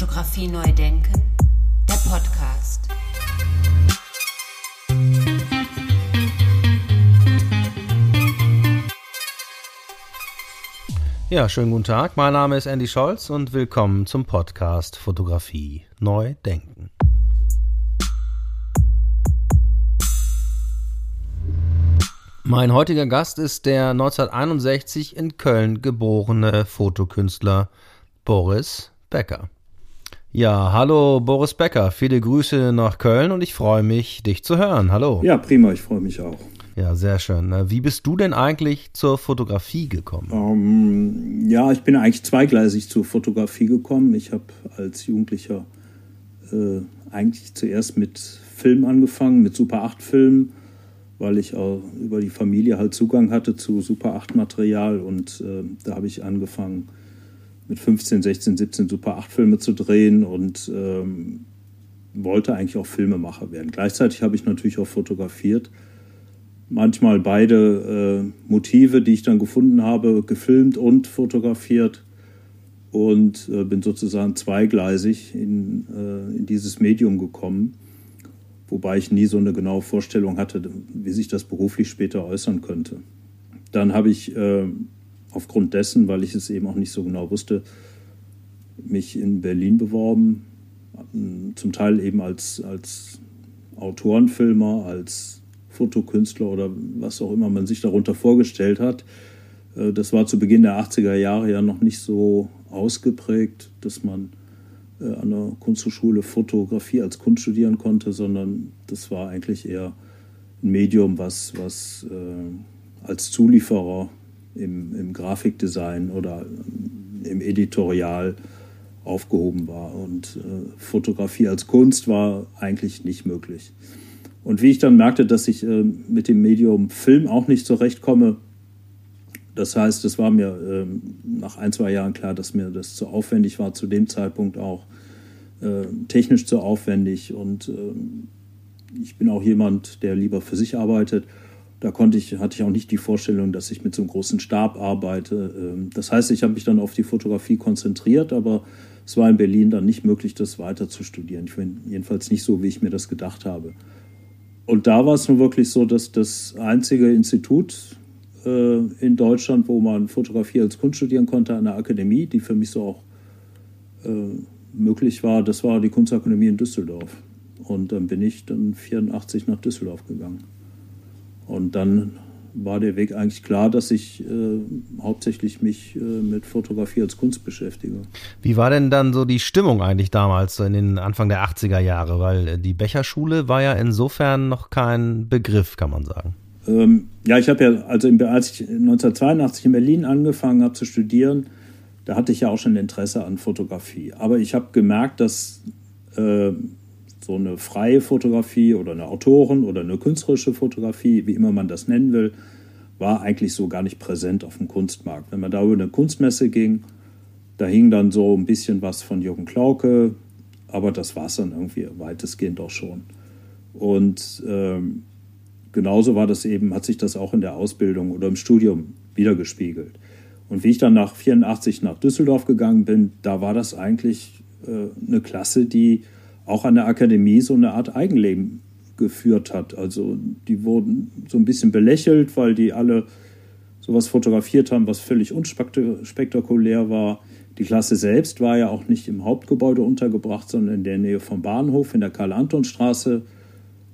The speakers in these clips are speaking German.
Fotografie neu denken, der Podcast. Ja, schönen guten Tag. Mein Name ist Andy Scholz und willkommen zum Podcast Fotografie neu denken. Mein heutiger Gast ist der 1961 in Köln geborene Fotokünstler Boris Becker. Ja, hallo Boris Becker, viele Grüße nach Köln und ich freue mich, dich zu hören. Hallo. Ja, prima, ich freue mich auch. Ja, sehr schön. Wie bist du denn eigentlich zur Fotografie gekommen? Ähm, ja, ich bin eigentlich zweigleisig zur Fotografie gekommen. Ich habe als Jugendlicher äh, eigentlich zuerst mit Film angefangen, mit Super 8 Filmen, weil ich auch über die Familie halt Zugang hatte zu Super 8 Material und äh, da habe ich angefangen mit 15, 16, 17 Super 8 Filme zu drehen und ähm, wollte eigentlich auch Filmemacher werden. Gleichzeitig habe ich natürlich auch fotografiert manchmal beide äh, Motive, die ich dann gefunden habe, gefilmt und fotografiert und äh, bin sozusagen zweigleisig in, äh, in dieses Medium gekommen, wobei ich nie so eine genaue Vorstellung hatte, wie sich das beruflich später äußern könnte. Dann habe ich äh, aufgrund dessen, weil ich es eben auch nicht so genau wusste, mich in Berlin beworben, zum Teil eben als, als Autorenfilmer, als Fotokünstler oder was auch immer man sich darunter vorgestellt hat. Äh, das war zu Beginn der 80er Jahre ja noch nicht so ausgeprägt, dass man äh, an der Kunsthochschule Fotografie als Kunst studieren konnte, sondern das war eigentlich eher ein Medium, was, was äh, als Zulieferer im, im Grafikdesign oder im Editorial aufgehoben war. Und Fotografie als Kunst war eigentlich nicht möglich. Und wie ich dann merkte, dass ich äh, mit dem Medium Film auch nicht zurechtkomme, das heißt, es war mir äh, nach ein, zwei Jahren klar, dass mir das zu aufwendig war, zu dem Zeitpunkt auch äh, technisch zu aufwendig. Und ähm, ich bin auch jemand, der lieber für sich arbeitet. Da konnte ich, hatte ich auch nicht die Vorstellung, dass ich mit so einem großen Stab arbeite. Ähm, das heißt, ich habe mich dann auf die Fotografie konzentriert, aber es war in Berlin dann nicht möglich, das weiter zu studieren. Ich bin jedenfalls nicht so, wie ich mir das gedacht habe. Und da war es nun wirklich so, dass das einzige Institut äh, in Deutschland, wo man Fotografie als Kunst studieren konnte, eine Akademie, die für mich so auch äh, möglich war, das war die Kunstakademie in Düsseldorf. Und dann bin ich dann 84 nach Düsseldorf gegangen. Und dann war der Weg eigentlich klar, dass ich äh, hauptsächlich mich äh, mit Fotografie als Kunst beschäftige. Wie war denn dann so die Stimmung eigentlich damals, so in den Anfang der 80er Jahre? Weil äh, die Becherschule war ja insofern noch kein Begriff, kann man sagen. Ähm, ja, ich habe ja, also in, als ich 1982 in Berlin angefangen habe zu studieren, da hatte ich ja auch schon Interesse an Fotografie. Aber ich habe gemerkt, dass äh, so eine freie Fotografie oder eine Autoren- oder eine künstlerische Fotografie, wie immer man das nennen will, war eigentlich so gar nicht präsent auf dem Kunstmarkt. Wenn man da über eine Kunstmesse ging, da hing dann so ein bisschen was von Jürgen Klauke, aber das war es dann irgendwie weitestgehend auch schon. Und ähm, genauso war das eben, hat sich das auch in der Ausbildung oder im Studium wiedergespiegelt. Und wie ich dann nach 84 nach Düsseldorf gegangen bin, da war das eigentlich äh, eine Klasse, die auch an der Akademie so eine Art Eigenleben geführt hat. Also die wurden so ein bisschen belächelt, weil die alle sowas fotografiert haben, was völlig unspektakulär war. Die Klasse selbst war ja auch nicht im Hauptgebäude untergebracht, sondern in der Nähe vom Bahnhof in der Karl-Anton-Straße.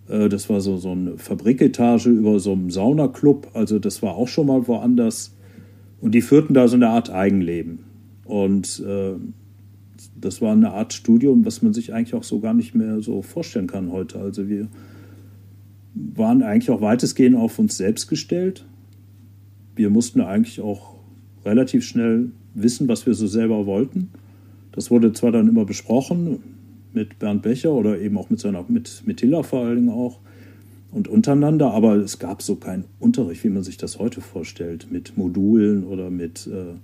Äh, das war so, so eine Fabriketage über so einem Saunaclub. Also das war auch schon mal woanders. Und die führten da so eine Art Eigenleben. Und äh, das war eine Art Studium, was man sich eigentlich auch so gar nicht mehr so vorstellen kann heute. Also wir waren eigentlich auch weitestgehend auf uns selbst gestellt. Wir mussten eigentlich auch relativ schnell wissen, was wir so selber wollten. Das wurde zwar dann immer besprochen mit Bernd Becher oder eben auch mit seiner mit, mit Hilla vor allen Dingen auch und untereinander, aber es gab so keinen Unterricht, wie man sich das heute vorstellt, mit Modulen oder mit äh,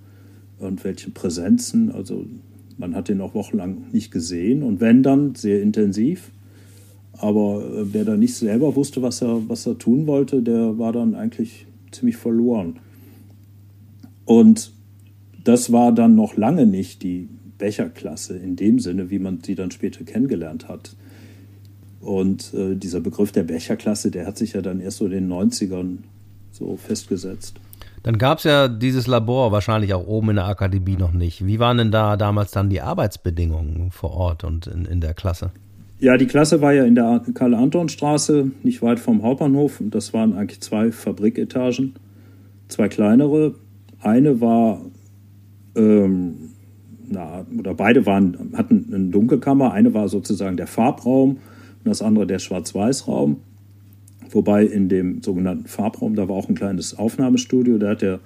irgendwelchen Präsenzen. Also man hat den auch wochenlang nicht gesehen und wenn dann sehr intensiv. Aber äh, wer da nicht selber wusste, was er, was er tun wollte, der war dann eigentlich ziemlich verloren. Und das war dann noch lange nicht die Becherklasse in dem Sinne, wie man sie dann später kennengelernt hat. Und äh, dieser Begriff der Becherklasse, der hat sich ja dann erst so in den 90ern so festgesetzt. Dann gab es ja dieses Labor wahrscheinlich auch oben in der Akademie noch nicht. Wie waren denn da damals dann die Arbeitsbedingungen vor Ort und in, in der Klasse? Ja, die Klasse war ja in der Karl-Anton-Straße, nicht weit vom Hauptbahnhof. Und das waren eigentlich zwei Fabriketagen, zwei kleinere. Eine war, ähm, na, oder beide waren, hatten eine Dunkelkammer. Eine war sozusagen der Farbraum und das andere der Schwarz-Weiß-Raum. Wobei in dem sogenannten Farbraum, da war auch ein kleines Aufnahmestudio. Da hat der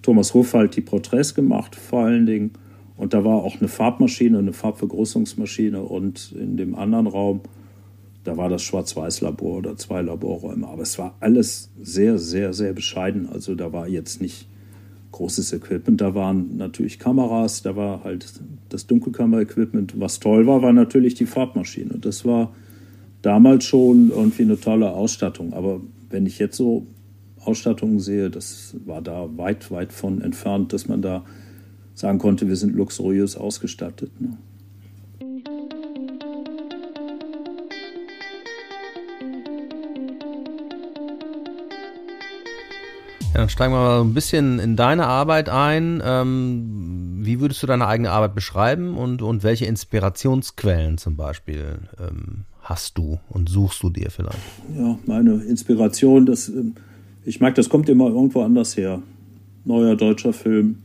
Thomas Hofald die Porträts gemacht, vor allen Dingen. Und da war auch eine Farbmaschine, eine Farbvergrößerungsmaschine und in dem anderen Raum, da war das Schwarz-Weiß-Labor oder zwei Laborräume. Aber es war alles sehr, sehr, sehr bescheiden. Also da war jetzt nicht großes Equipment. Da waren natürlich Kameras, da war halt das Dunkelkammer-Equipment. Was toll war, war natürlich die Farbmaschine. Das war damals schon irgendwie eine tolle Ausstattung. Aber wenn ich jetzt so Ausstattungen sehe, das war da weit, weit von entfernt, dass man da sagen konnte, wir sind luxuriös ausgestattet. Ne? Ja, dann steigen wir mal ein bisschen in deine Arbeit ein. Ähm, wie würdest du deine eigene Arbeit beschreiben und, und welche Inspirationsquellen zum Beispiel ähm, hast du und suchst du dir vielleicht? Ja, meine Inspiration, das, ähm, ich mag, das kommt immer irgendwo anders her. Neuer deutscher Film,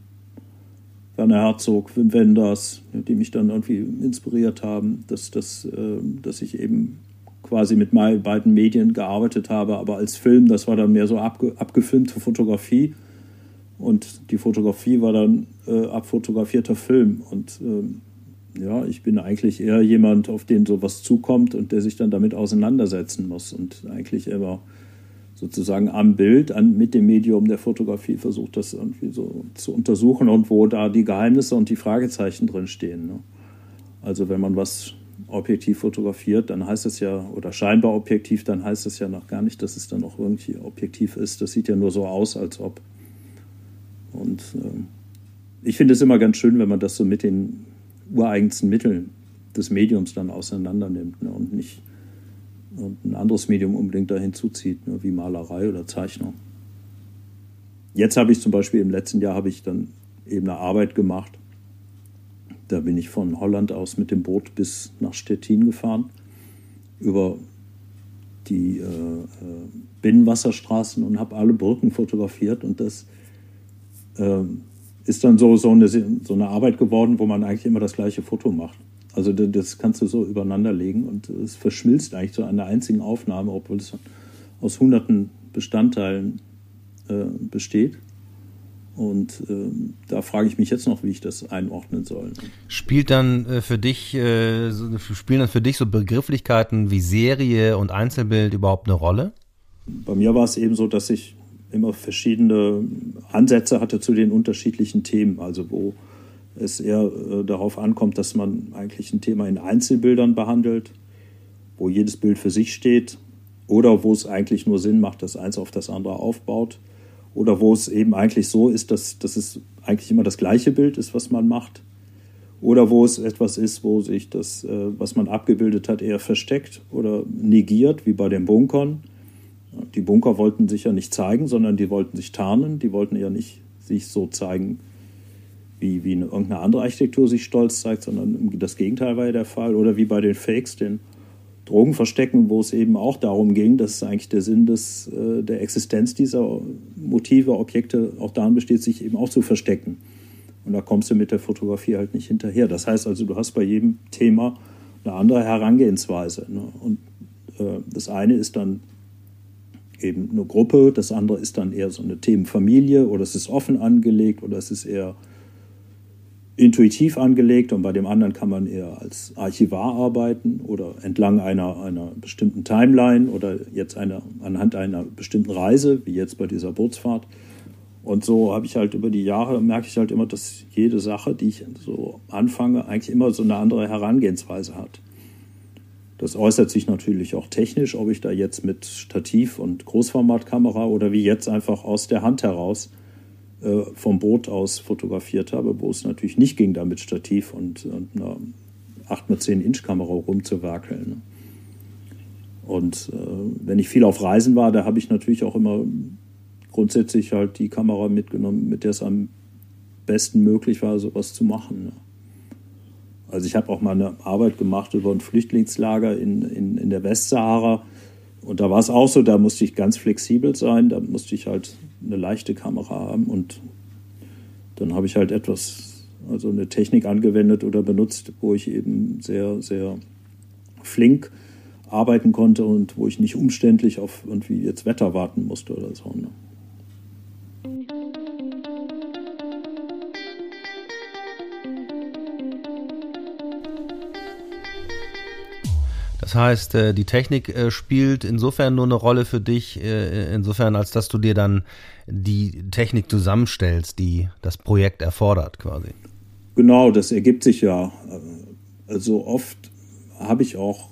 Werner Herzog, Wim Wenders, die mich dann irgendwie inspiriert haben, dass, dass, äh, dass ich eben quasi mit meinen beiden Medien gearbeitet habe, aber als Film, das war dann mehr so abge, abgefilmte Fotografie und die Fotografie war dann äh, abfotografierter Film und ähm, ja, ich bin eigentlich eher jemand, auf den sowas zukommt und der sich dann damit auseinandersetzen muss und eigentlich immer sozusagen am Bild, an, mit dem Medium der Fotografie versucht, das irgendwie so zu untersuchen und wo da die Geheimnisse und die Fragezeichen drin stehen. Ne? Also wenn man was objektiv fotografiert, dann heißt es ja, oder scheinbar objektiv, dann heißt es ja noch gar nicht, dass es dann auch irgendwie objektiv ist. Das sieht ja nur so aus, als ob. Und äh, ich finde es immer ganz schön, wenn man das so mit den ureigensten Mitteln des Mediums dann auseinander nimmt ne? und nicht und ein anderes Medium unbedingt da hinzuzieht, ne, wie Malerei oder Zeichnung. Jetzt habe ich zum Beispiel im letzten Jahr habe ich dann eben eine Arbeit gemacht. Da bin ich von Holland aus mit dem Boot bis nach Stettin gefahren, über die äh, äh Binnenwasserstraßen und habe alle Brücken fotografiert. Und das äh, ist dann so, so, eine, so eine Arbeit geworden, wo man eigentlich immer das gleiche Foto macht. Also das kannst du so übereinander legen und es verschmilzt eigentlich zu einer einzigen Aufnahme, obwohl es aus hunderten Bestandteilen äh, besteht. Und äh, da frage ich mich jetzt noch, wie ich das einordnen soll. Spielt dann äh, für dich, äh, spielen dann für dich so Begrifflichkeiten wie Serie und Einzelbild überhaupt eine Rolle? Bei mir war es eben so, dass ich immer verschiedene Ansätze hatte zu den unterschiedlichen Themen. Also wo es eher äh, darauf ankommt, dass man eigentlich ein Thema in Einzelbildern behandelt, wo jedes Bild für sich steht oder wo es eigentlich nur Sinn macht, dass eins auf das andere aufbaut oder wo es eben eigentlich so ist, dass, dass es eigentlich immer das gleiche Bild ist, was man macht oder wo es etwas ist, wo sich das, äh, was man abgebildet hat, eher versteckt oder negiert, wie bei den Bunkern. Die Bunker wollten sich ja nicht zeigen, sondern die wollten sich tarnen, die wollten ja nicht sich so zeigen, wie, wie eine, irgendeine andere Architektur sich stolz zeigt, sondern das Gegenteil war ja der Fall. Oder wie bei den Fakes, den Drogenverstecken, wo es eben auch darum ging, dass eigentlich der Sinn des, äh, der Existenz dieser Motive, Objekte auch darin besteht, sich eben auch zu verstecken. Und da kommst du mit der Fotografie halt nicht hinterher. Das heißt also, du hast bei jedem Thema eine andere Herangehensweise. Ne? Und äh, das eine ist dann eben eine Gruppe, das andere ist dann eher so eine Themenfamilie oder es ist offen angelegt oder es ist eher intuitiv angelegt und bei dem anderen kann man eher als Archivar arbeiten oder entlang einer, einer bestimmten Timeline oder jetzt eine, anhand einer bestimmten Reise, wie jetzt bei dieser Bootsfahrt. Und so habe ich halt über die Jahre, merke ich halt immer, dass jede Sache, die ich so anfange, eigentlich immer so eine andere Herangehensweise hat. Das äußert sich natürlich auch technisch, ob ich da jetzt mit Stativ und Großformatkamera oder wie jetzt einfach aus der Hand heraus äh, vom Boot aus fotografiert habe, wo es natürlich nicht ging, da mit Stativ und, und einer 8x10 Inch Kamera rumzuwerkeln. Und äh, wenn ich viel auf Reisen war, da habe ich natürlich auch immer grundsätzlich halt die Kamera mitgenommen, mit der es am besten möglich war, sowas zu machen. Ne? Also ich habe auch mal eine Arbeit gemacht über ein Flüchtlingslager in, in, in der Westsahara. Und da war es auch so, da musste ich ganz flexibel sein, da musste ich halt eine leichte Kamera haben und dann habe ich halt etwas, also eine Technik angewendet oder benutzt, wo ich eben sehr, sehr flink arbeiten konnte und wo ich nicht umständlich auf irgendwie jetzt Wetter warten musste oder so. Ne? Das heißt, äh, die Technik äh, spielt insofern nur eine Rolle für dich, äh, insofern als dass du dir dann die Technik zusammenstellst, die das Projekt erfordert quasi. Genau, das ergibt sich ja. Also oft habe ich auch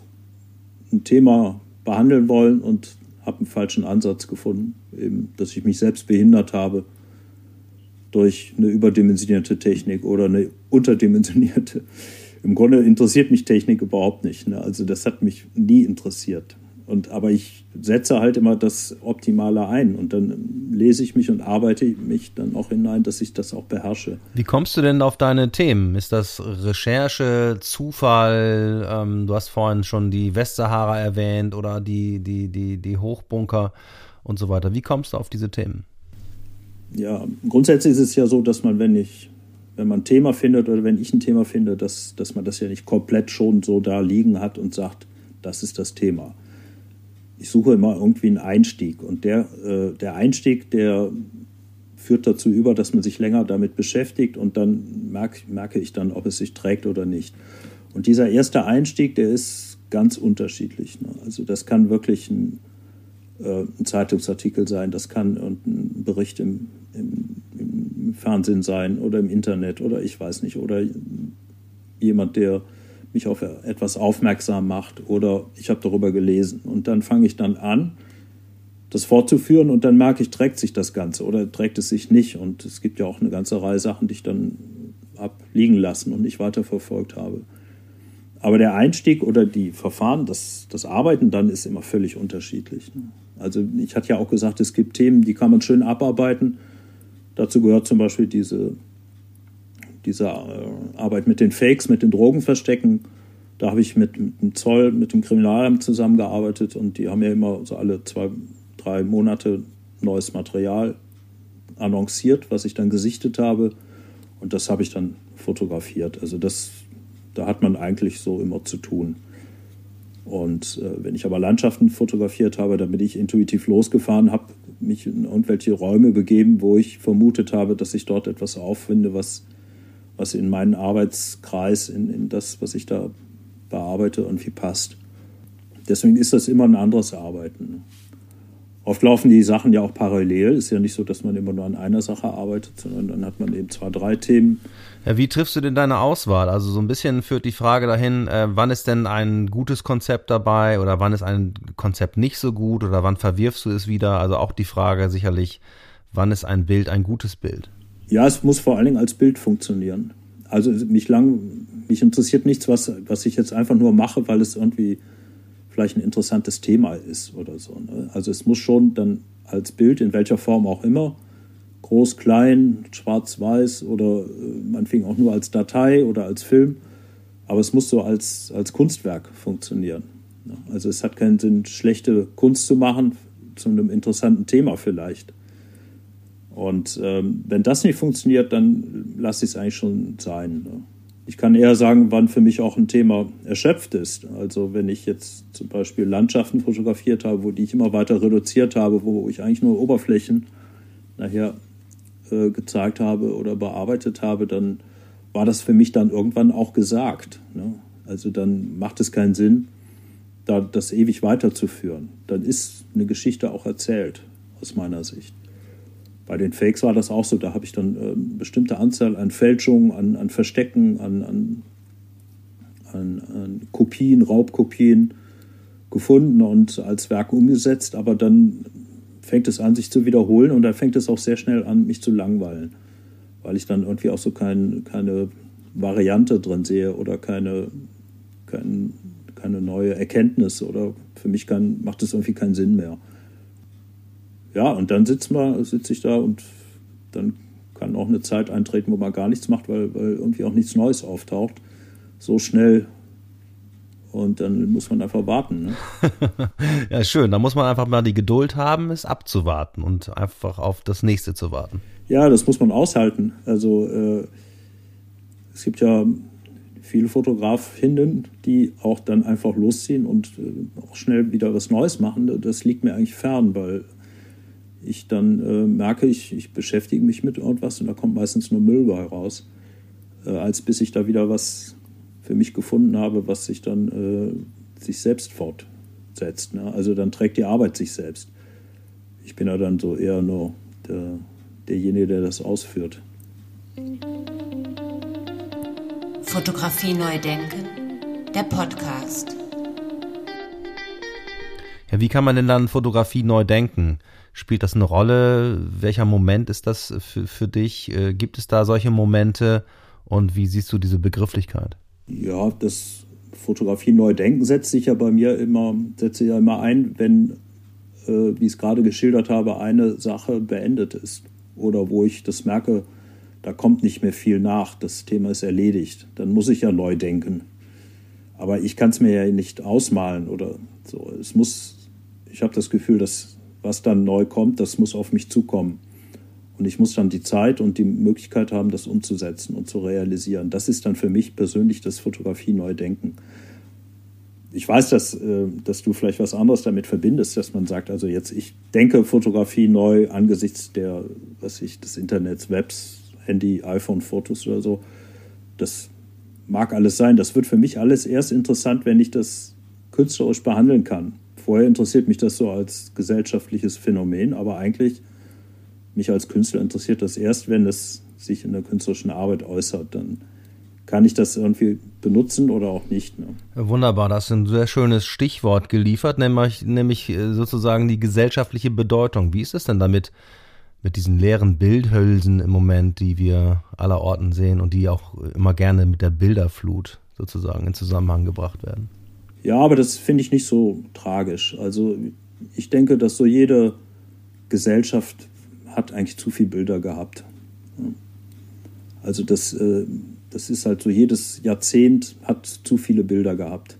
ein Thema behandeln wollen und habe einen falschen Ansatz gefunden, eben, dass ich mich selbst behindert habe durch eine überdimensionierte Technik oder eine unterdimensionierte im Grunde interessiert mich Technik überhaupt nicht. Ne? Also das hat mich nie interessiert. Und, aber ich setze halt immer das Optimale ein und dann lese ich mich und arbeite mich dann auch hinein, dass ich das auch beherrsche. Wie kommst du denn auf deine Themen? Ist das Recherche, Zufall? Ähm, du hast vorhin schon die Westsahara erwähnt oder die, die, die, die Hochbunker und so weiter. Wie kommst du auf diese Themen? Ja, grundsätzlich ist es ja so, dass man, wenn ich wenn man ein Thema findet oder wenn ich ein Thema finde, dass, dass man das ja nicht komplett schon so da liegen hat und sagt, das ist das Thema. Ich suche immer irgendwie einen Einstieg und der, äh, der Einstieg, der führt dazu über, dass man sich länger damit beschäftigt und dann merke, merke ich dann, ob es sich trägt oder nicht. Und dieser erste Einstieg, der ist ganz unterschiedlich. Ne? Also das kann wirklich ein, ein Zeitungsartikel sein, das kann ein Bericht im, im, im, Fernsehen sein oder im Internet oder ich weiß nicht, oder jemand, der mich auf etwas aufmerksam macht oder ich habe darüber gelesen. Und dann fange ich dann an, das fortzuführen und dann merke ich, trägt sich das Ganze oder trägt es sich nicht. Und es gibt ja auch eine ganze Reihe Sachen, die ich dann abliegen lassen und nicht weiterverfolgt habe. Aber der Einstieg oder die Verfahren, das, das Arbeiten dann ist immer völlig unterschiedlich. Also ich hatte ja auch gesagt, es gibt Themen, die kann man schön abarbeiten. Dazu gehört zum Beispiel diese, diese äh, Arbeit mit den Fakes, mit den Drogenverstecken. Da habe ich mit, mit dem Zoll, mit dem Kriminalamt zusammengearbeitet und die haben ja immer so alle zwei, drei Monate neues Material annonciert, was ich dann gesichtet habe. Und das habe ich dann fotografiert. Also das, da hat man eigentlich so immer zu tun. Und äh, wenn ich aber Landschaften fotografiert habe, dann bin ich intuitiv losgefahren, habe mich in irgendwelche Räume begeben, wo ich vermutet habe, dass ich dort etwas auffinde, was, was in meinen Arbeitskreis, in, in das, was ich da bearbeite, irgendwie passt. Deswegen ist das immer ein anderes Arbeiten. Oft laufen die Sachen ja auch parallel. Ist ja nicht so, dass man immer nur an einer Sache arbeitet, sondern dann hat man eben zwei, drei Themen. Ja, wie triffst du denn deine Auswahl? Also so ein bisschen führt die Frage dahin, äh, wann ist denn ein gutes Konzept dabei oder wann ist ein Konzept nicht so gut oder wann verwirfst du es wieder? Also auch die Frage sicherlich, wann ist ein Bild ein gutes Bild? Ja, es muss vor allen Dingen als Bild funktionieren. Also mich lang, mich interessiert nichts, was, was ich jetzt einfach nur mache, weil es irgendwie vielleicht ein interessantes Thema ist oder so. Ne? Also es muss schon dann als Bild, in welcher Form auch immer, groß, klein, schwarz-weiß oder äh, man fing auch nur als Datei oder als Film, aber es muss so als, als Kunstwerk funktionieren. Ne? Also es hat keinen Sinn, schlechte Kunst zu machen zu einem interessanten Thema vielleicht. Und ähm, wenn das nicht funktioniert, dann lasse ich es eigentlich schon sein. Ne? Ich kann eher sagen, wann für mich auch ein Thema erschöpft ist. Also wenn ich jetzt zum Beispiel Landschaften fotografiert habe, wo die ich immer weiter reduziert habe, wo ich eigentlich nur Oberflächen nachher äh, gezeigt habe oder bearbeitet habe, dann war das für mich dann irgendwann auch gesagt. Ne? Also dann macht es keinen Sinn, da das ewig weiterzuführen. Dann ist eine Geschichte auch erzählt, aus meiner Sicht. Bei den Fakes war das auch so. Da habe ich dann eine ähm, bestimmte Anzahl an Fälschungen, an, an Verstecken, an, an, an, an Kopien, Raubkopien gefunden und als Werk umgesetzt. Aber dann fängt es an, sich zu wiederholen und dann fängt es auch sehr schnell an, mich zu langweilen, weil ich dann irgendwie auch so kein, keine Variante drin sehe oder keine, kein, keine neue Erkenntnis oder für mich kann, macht es irgendwie keinen Sinn mehr. Ja, und dann sitze sitz ich da und dann kann auch eine Zeit eintreten, wo man gar nichts macht, weil, weil irgendwie auch nichts Neues auftaucht. So schnell und dann muss man einfach warten. Ne? ja, schön. Da muss man einfach mal die Geduld haben, es abzuwarten und einfach auf das nächste zu warten. Ja, das muss man aushalten. Also äh, es gibt ja viele Fotografinnen, die auch dann einfach losziehen und äh, auch schnell wieder was Neues machen. Das liegt mir eigentlich fern, weil ich dann äh, merke, ich, ich beschäftige mich mit irgendwas und da kommt meistens nur Müll bei raus, äh, als bis ich da wieder was für mich gefunden habe, was sich dann äh, sich selbst fortsetzt. Ne? Also dann trägt die Arbeit sich selbst. Ich bin ja dann so eher nur der, derjenige, der das ausführt. Fotografie neu denken, der Podcast. Ja, wie kann man denn dann Fotografie neu denken? Spielt das eine Rolle? Welcher Moment ist das für, für dich? Äh, gibt es da solche Momente? Und wie siehst du diese Begrifflichkeit? Ja, das Fotografie neu denken setzt sich ja bei mir immer, setze ja immer ein, wenn, äh, wie ich es gerade geschildert habe, eine Sache beendet ist. Oder wo ich das merke, da kommt nicht mehr viel nach, das Thema ist erledigt. Dann muss ich ja neu denken. Aber ich kann es mir ja nicht ausmalen oder so. Es muss, ich habe das Gefühl, dass was dann neu kommt, das muss auf mich zukommen. Und ich muss dann die Zeit und die Möglichkeit haben, das umzusetzen und zu realisieren. Das ist dann für mich persönlich das Fotografie neu denken. Ich weiß, dass, äh, dass du vielleicht was anderes damit verbindest, dass man sagt, also jetzt ich denke Fotografie neu angesichts der, was ich, des Internets, Webs, Handy, iPhone, Fotos oder so. Das mag alles sein. Das wird für mich alles erst interessant, wenn ich das künstlerisch behandeln kann. Vorher interessiert mich das so als gesellschaftliches Phänomen, aber eigentlich mich als Künstler interessiert das erst, wenn es sich in der künstlerischen Arbeit äußert. Dann kann ich das irgendwie benutzen oder auch nicht. Ne? Wunderbar, das ist ein sehr schönes Stichwort geliefert, nämlich, nämlich äh, sozusagen die gesellschaftliche Bedeutung. Wie ist es denn damit, mit diesen leeren Bildhülsen im Moment, die wir aller Orten sehen und die auch immer gerne mit der Bilderflut sozusagen in Zusammenhang gebracht werden? Ja, aber das finde ich nicht so tragisch. Also ich denke, dass so jede Gesellschaft hat eigentlich zu viele Bilder gehabt. Also das, äh, das ist halt so, jedes Jahrzehnt hat zu viele Bilder gehabt.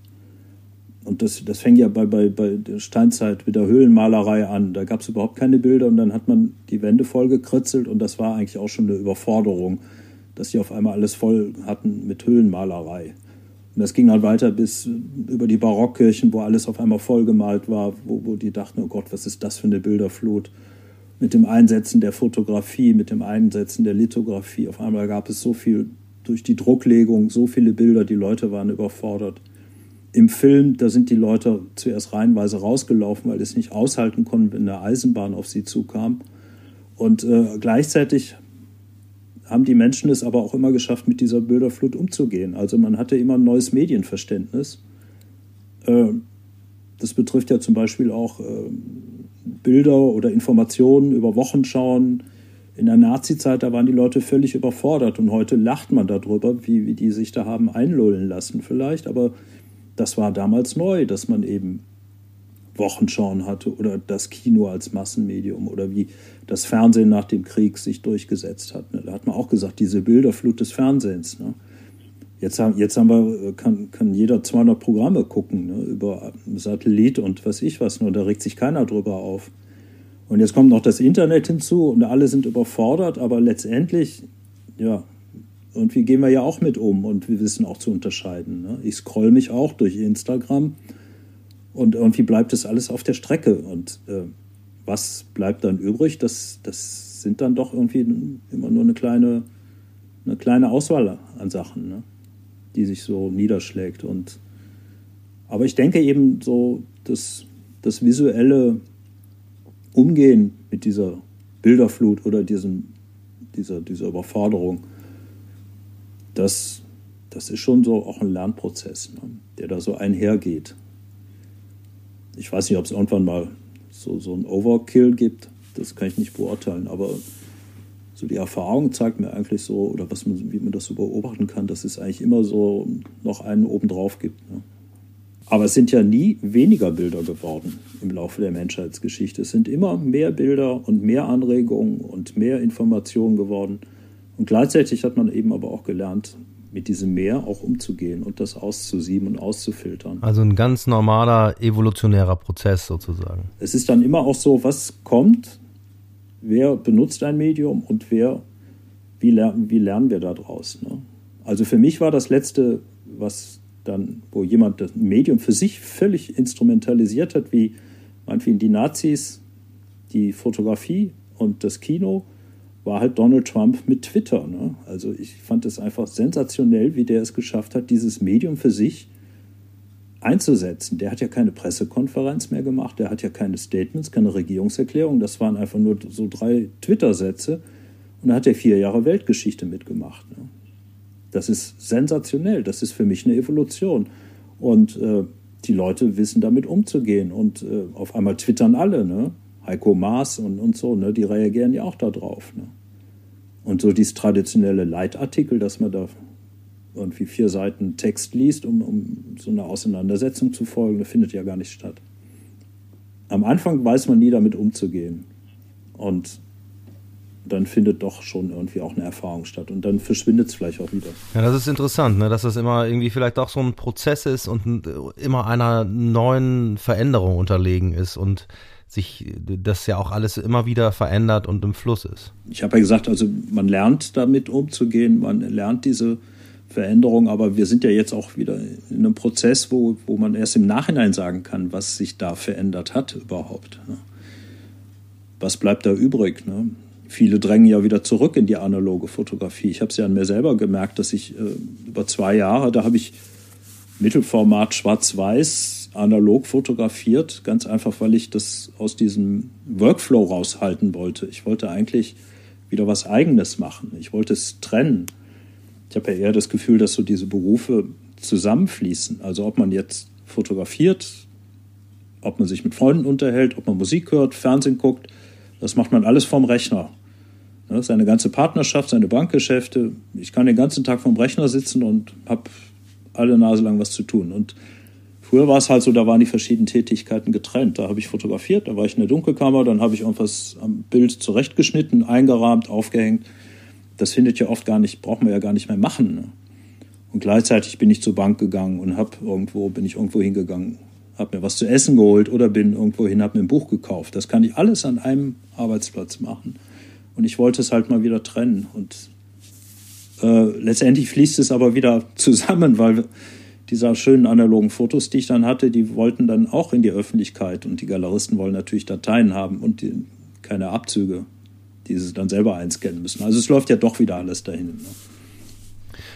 Und das, das fängt ja bei, bei, bei der Steinzeit mit der Höhlenmalerei an. Da gab es überhaupt keine Bilder und dann hat man die Wände voll gekritzelt und das war eigentlich auch schon eine Überforderung, dass die auf einmal alles voll hatten mit Höhlenmalerei. Und das ging dann weiter bis über die Barockkirchen, wo alles auf einmal vollgemalt war, wo, wo die dachten, oh Gott, was ist das für eine Bilderflut mit dem Einsetzen der Fotografie, mit dem Einsetzen der Lithografie. Auf einmal gab es so viel durch die Drucklegung, so viele Bilder, die Leute waren überfordert. Im Film, da sind die Leute zuerst reihenweise rausgelaufen, weil es nicht aushalten konnten, wenn eine Eisenbahn auf sie zukam. Und äh, gleichzeitig haben die Menschen es aber auch immer geschafft, mit dieser Bilderflut umzugehen. Also man hatte immer ein neues Medienverständnis. Äh, das betrifft ja zum Beispiel auch äh, Bilder oder Informationen über Wochen schauen. In der Nazi-Zeit, da waren die Leute völlig überfordert und heute lacht man darüber, wie, wie die sich da haben einlullen lassen vielleicht. Aber das war damals neu, dass man eben Wochenschauen hatte oder das Kino als Massenmedium oder wie das Fernsehen nach dem Krieg sich durchgesetzt hat. Ne? Da hat man auch gesagt, diese Bilderflut des Fernsehens. Ne? Jetzt haben, jetzt haben wir, kann, kann jeder 200 Programme gucken ne, über Satellit und was ich was, nur da regt sich keiner drüber auf. Und jetzt kommt noch das Internet hinzu und alle sind überfordert, aber letztendlich, ja, irgendwie gehen wir ja auch mit um und wir wissen auch zu unterscheiden. Ne? Ich scroll mich auch durch Instagram und irgendwie bleibt das alles auf der Strecke. Und äh, was bleibt dann übrig? Das, das sind dann doch irgendwie immer nur eine kleine, eine kleine Auswahl an Sachen. Ne? die sich so niederschlägt. Und, aber ich denke eben so, dass das visuelle Umgehen mit dieser Bilderflut oder diesem, dieser, dieser Überforderung, das, das ist schon so auch ein Lernprozess, ne, der da so einhergeht. Ich weiß nicht, ob es irgendwann mal so, so ein Overkill gibt, das kann ich nicht beurteilen. Aber so die Erfahrung zeigt mir eigentlich so, oder was man, wie man das so beobachten kann, dass es eigentlich immer so noch einen obendrauf gibt. Ne? Aber es sind ja nie weniger Bilder geworden im Laufe der Menschheitsgeschichte. Es sind immer mehr Bilder und mehr Anregungen und mehr Informationen geworden. Und gleichzeitig hat man eben aber auch gelernt, mit diesem Meer auch umzugehen und das auszusieben und auszufiltern. Also ein ganz normaler evolutionärer Prozess sozusagen. Es ist dann immer auch so, was kommt, wer benutzt ein Medium und wer, wie, lernen, wie lernen wir daraus. Ne? Also für mich war das letzte, was dann, wo jemand das Medium für sich völlig instrumentalisiert hat, wie meinetwegen die Nazis, die Fotografie und das Kino, war halt Donald Trump mit Twitter. Ne? Also ich fand es einfach sensationell, wie der es geschafft hat, dieses Medium für sich einzusetzen. Der hat ja keine Pressekonferenz mehr gemacht, der hat ja keine Statements, keine Regierungserklärung. Das waren einfach nur so drei Twitter-Sätze. Und da hat er vier Jahre Weltgeschichte mitgemacht. Ne? Das ist sensationell. Das ist für mich eine Evolution. Und äh, die Leute wissen damit umzugehen. Und äh, auf einmal twittern alle. Ne? Heiko Maas und, und so, ne? die reagieren ja auch darauf. Ne? Und so dieses traditionelle Leitartikel, dass man da irgendwie vier Seiten Text liest, um, um so eine Auseinandersetzung zu folgen, das findet ja gar nicht statt. Am Anfang weiß man nie damit umzugehen. Und dann findet doch schon irgendwie auch eine Erfahrung statt. Und dann verschwindet es vielleicht auch wieder. Ja, das ist interessant, ne? dass das immer irgendwie vielleicht auch so ein Prozess ist und immer einer neuen Veränderung unterlegen ist und sich das ja auch alles immer wieder verändert und im Fluss ist. Ich habe ja gesagt, also man lernt damit umzugehen, man lernt diese Veränderung, aber wir sind ja jetzt auch wieder in einem Prozess, wo, wo man erst im Nachhinein sagen kann, was sich da verändert hat überhaupt. Ne? Was bleibt da übrig? Ne? Viele drängen ja wieder zurück in die analoge Fotografie. Ich habe es ja an mir selber gemerkt, dass ich äh, über zwei Jahre, da habe ich Mittelformat schwarz-weiß analog fotografiert, ganz einfach, weil ich das aus diesem Workflow raushalten wollte. Ich wollte eigentlich wieder was Eigenes machen. Ich wollte es trennen. Ich habe ja eher das Gefühl, dass so diese Berufe zusammenfließen. Also ob man jetzt fotografiert, ob man sich mit Freunden unterhält, ob man Musik hört, Fernsehen guckt, das macht man alles vom Rechner. Ne, seine ganze Partnerschaft, seine Bankgeschäfte. Ich kann den ganzen Tag vom Rechner sitzen und habe alle Nase lang was zu tun. Und früher war es halt so, da waren die verschiedenen Tätigkeiten getrennt. Da habe ich fotografiert, da war ich in der Dunkelkammer, dann habe ich irgendwas am Bild zurechtgeschnitten, eingerahmt, aufgehängt das findet ja oft gar nicht, braucht man ja gar nicht mehr machen. Ne? Und gleichzeitig bin ich zur Bank gegangen und habe irgendwo, bin ich irgendwo hingegangen, habe mir was zu essen geholt oder bin irgendwo hin, habe mir ein Buch gekauft. Das kann ich alles an einem Arbeitsplatz machen. Und ich wollte es halt mal wieder trennen. Und äh, letztendlich fließt es aber wieder zusammen, weil diese schönen analogen Fotos, die ich dann hatte, die wollten dann auch in die Öffentlichkeit. Und die Galeristen wollen natürlich Dateien haben und die, keine Abzüge die sie dann selber einscannen müssen. Also es läuft ja doch wieder alles dahin. Ne?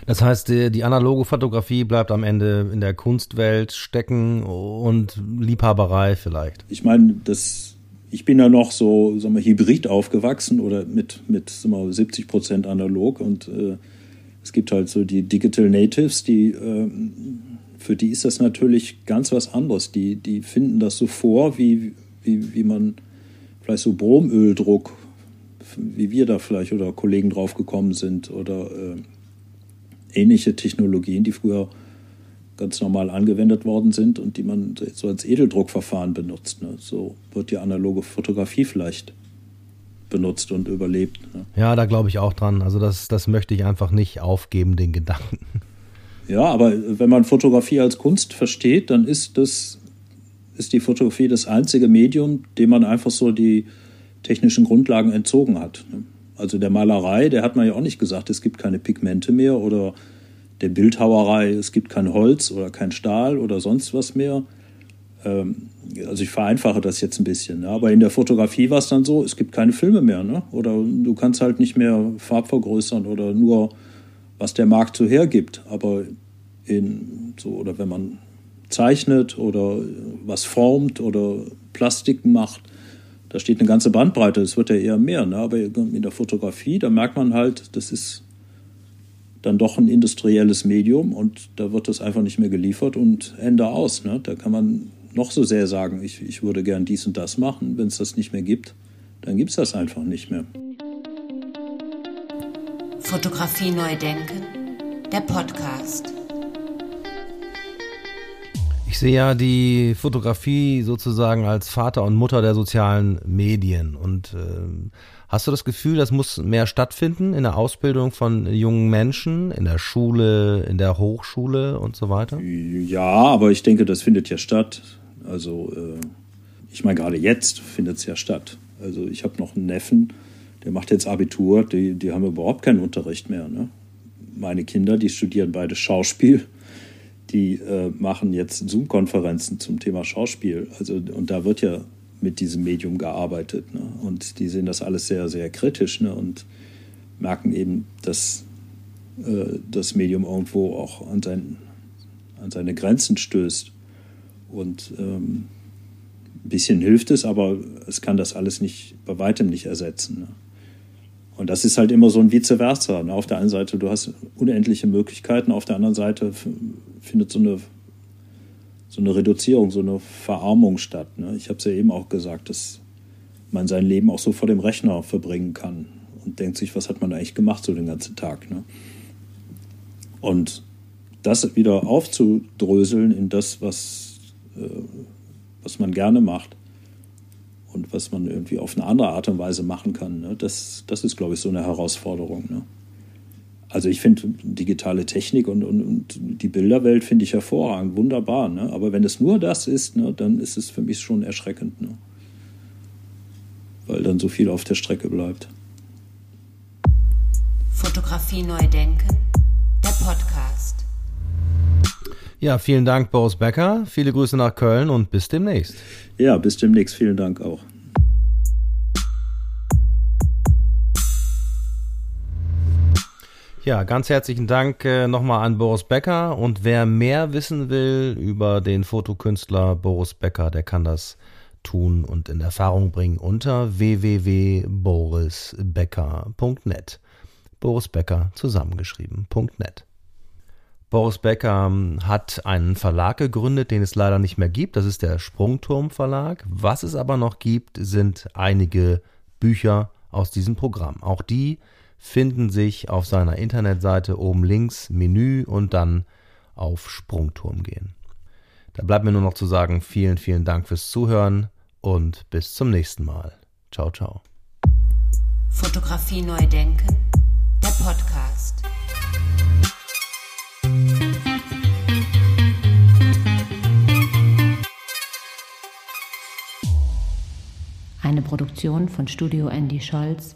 Das heißt, die, die, analoge Fotografie bleibt am Ende in der Kunstwelt stecken und Liebhaberei vielleicht. Ich meine, das, ich bin ja noch so sagen wir, hybrid aufgewachsen oder mit, mit sagen wir, 70 Prozent analog und äh, es gibt halt so die Digital Natives, die äh, für die ist das natürlich ganz was anderes. Die, die finden das so vor, wie, wie, wie man vielleicht so Bromöldruck wie wir da vielleicht oder Kollegen drauf gekommen sind oder äh, ähnliche Technologien, die früher ganz normal angewendet worden sind und die man so als Edeldruckverfahren benutzt. Ne? So wird die analoge Fotografie vielleicht benutzt und überlebt. Ne? Ja, da glaube ich auch dran. Also das, das möchte ich einfach nicht aufgeben, den Gedanken. Ja, aber wenn man Fotografie als Kunst versteht, dann ist das ist die Fotografie das einzige Medium, dem man einfach so die technischen Grundlagen entzogen hat. Also der Malerei, der hat man ja auch nicht gesagt, es gibt keine Pigmente mehr oder der Bildhauerei, es gibt kein Holz oder kein Stahl oder sonst was mehr. Ähm, also ich vereinfache das jetzt ein bisschen. Aber in der Fotografie war es dann so, es gibt keine Filme mehr. Ne? Oder du kannst halt nicht mehr Farbvergrößern oder nur, was der Markt so hergibt. Aber in so, oder wenn man zeichnet oder was formt oder Plastiken macht, da steht eine ganze Bandbreite, es wird ja eher mehr. Ne? Aber in der Fotografie, da merkt man halt, das ist dann doch ein industrielles Medium und da wird das einfach nicht mehr geliefert und Ende aus. Ne? Da kann man noch so sehr sagen, ich, ich würde gern dies und das machen, wenn es das nicht mehr gibt, dann gibt es das einfach nicht mehr. Fotografie neu denken, der Podcast. Ich sehe ja die Fotografie sozusagen als Vater und Mutter der sozialen Medien. Und äh, hast du das Gefühl, das muss mehr stattfinden in der Ausbildung von jungen Menschen, in der Schule, in der Hochschule und so weiter? Ja, aber ich denke, das findet ja statt. Also äh, ich meine, gerade jetzt findet es ja statt. Also ich habe noch einen Neffen, der macht jetzt Abitur, die, die haben überhaupt keinen Unterricht mehr. Ne? Meine Kinder, die studieren beide Schauspiel die äh, machen jetzt Zoom-Konferenzen zum Thema Schauspiel. Also, und da wird ja mit diesem Medium gearbeitet. Ne? Und die sehen das alles sehr, sehr kritisch ne? und merken eben, dass äh, das Medium irgendwo auch an, sein, an seine Grenzen stößt. Und ähm, ein bisschen hilft es, aber es kann das alles nicht, bei weitem nicht ersetzen. Ne? Und das ist halt immer so ein Vice versa. Ne? Auf der einen Seite, du hast unendliche Möglichkeiten, auf der anderen Seite findet so eine, so eine Reduzierung, so eine Verarmung statt. Ne? Ich habe es ja eben auch gesagt, dass man sein Leben auch so vor dem Rechner verbringen kann und denkt sich, was hat man eigentlich gemacht so den ganzen Tag. Ne? Und das wieder aufzudröseln in das, was, was man gerne macht, und was man irgendwie auf eine andere Art und Weise machen kann, ne? das, das ist, glaube ich, so eine Herausforderung. Ne? Also ich finde digitale Technik und, und, und die Bilderwelt finde ich hervorragend, wunderbar. Ne? Aber wenn es nur das ist, ne, dann ist es für mich schon erschreckend. Ne? Weil dann so viel auf der Strecke bleibt. Fotografie neu denken, Ja, vielen Dank, Boris Becker. Viele Grüße nach Köln und bis demnächst. Ja, bis demnächst. Vielen Dank auch. Ja, ganz herzlichen Dank äh, nochmal an Boris Becker. Und wer mehr wissen will über den Fotokünstler Boris Becker, der kann das tun und in Erfahrung bringen unter www.borisbecker.net. Boris Becker zusammengeschrieben.net. Boris Becker ähm, hat einen Verlag gegründet, den es leider nicht mehr gibt. Das ist der Sprungturm Verlag. Was es aber noch gibt, sind einige Bücher aus diesem Programm. Auch die finden sich auf seiner Internetseite oben links Menü und dann auf Sprungturm gehen. Da bleibt mir nur noch zu sagen, vielen, vielen Dank fürs Zuhören und bis zum nächsten Mal. Ciao, ciao. Fotografie neu denken, der Podcast. Eine Produktion von Studio Andy Scholz